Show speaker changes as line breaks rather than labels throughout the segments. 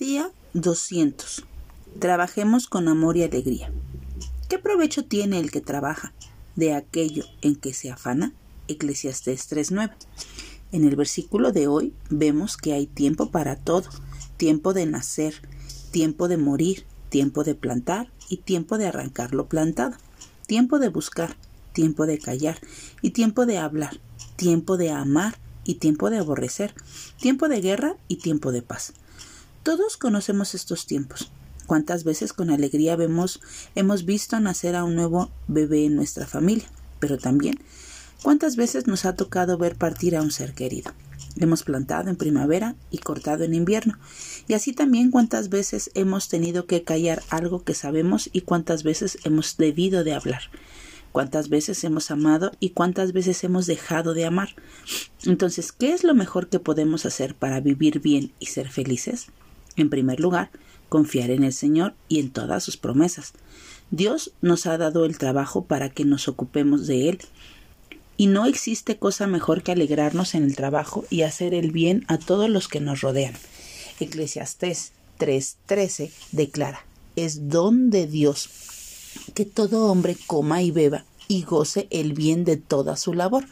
Día 200. Trabajemos con amor y alegría. ¿Qué provecho tiene el que trabaja de aquello en que se afana? Eclesiastés 3:9. En el versículo de hoy vemos que hay tiempo para todo, tiempo de nacer, tiempo de morir, tiempo de plantar y tiempo de arrancar lo plantado, tiempo de buscar, tiempo de callar y tiempo de hablar, tiempo de amar y tiempo de aborrecer, tiempo de guerra y tiempo de paz. Todos conocemos estos tiempos. ¿Cuántas veces con alegría vemos, hemos visto nacer a un nuevo bebé en nuestra familia? Pero también, ¿cuántas veces nos ha tocado ver partir a un ser querido? Hemos plantado en primavera y cortado en invierno. Y así también cuántas veces hemos tenido que callar algo que sabemos y cuántas veces hemos debido de hablar. Cuántas veces hemos amado y cuántas veces hemos dejado de amar. Entonces, ¿qué es lo mejor que podemos hacer para vivir bien y ser felices? En primer lugar, confiar en el Señor y en todas sus promesas. Dios nos ha dado el trabajo para que nos ocupemos de él. Y no existe cosa mejor que alegrarnos en el trabajo y hacer el bien a todos los que nos rodean. Eclesiastés 3:13 declara, es don de Dios que todo hombre coma y beba y goce el bien de toda su labor.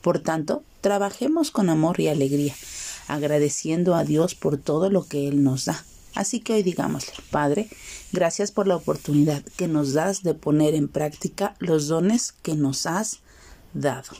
Por tanto, trabajemos con amor y alegría agradeciendo a Dios por todo lo que Él nos da. Así que hoy digámosle, Padre, gracias por la oportunidad que nos das de poner en práctica los dones que nos has dado.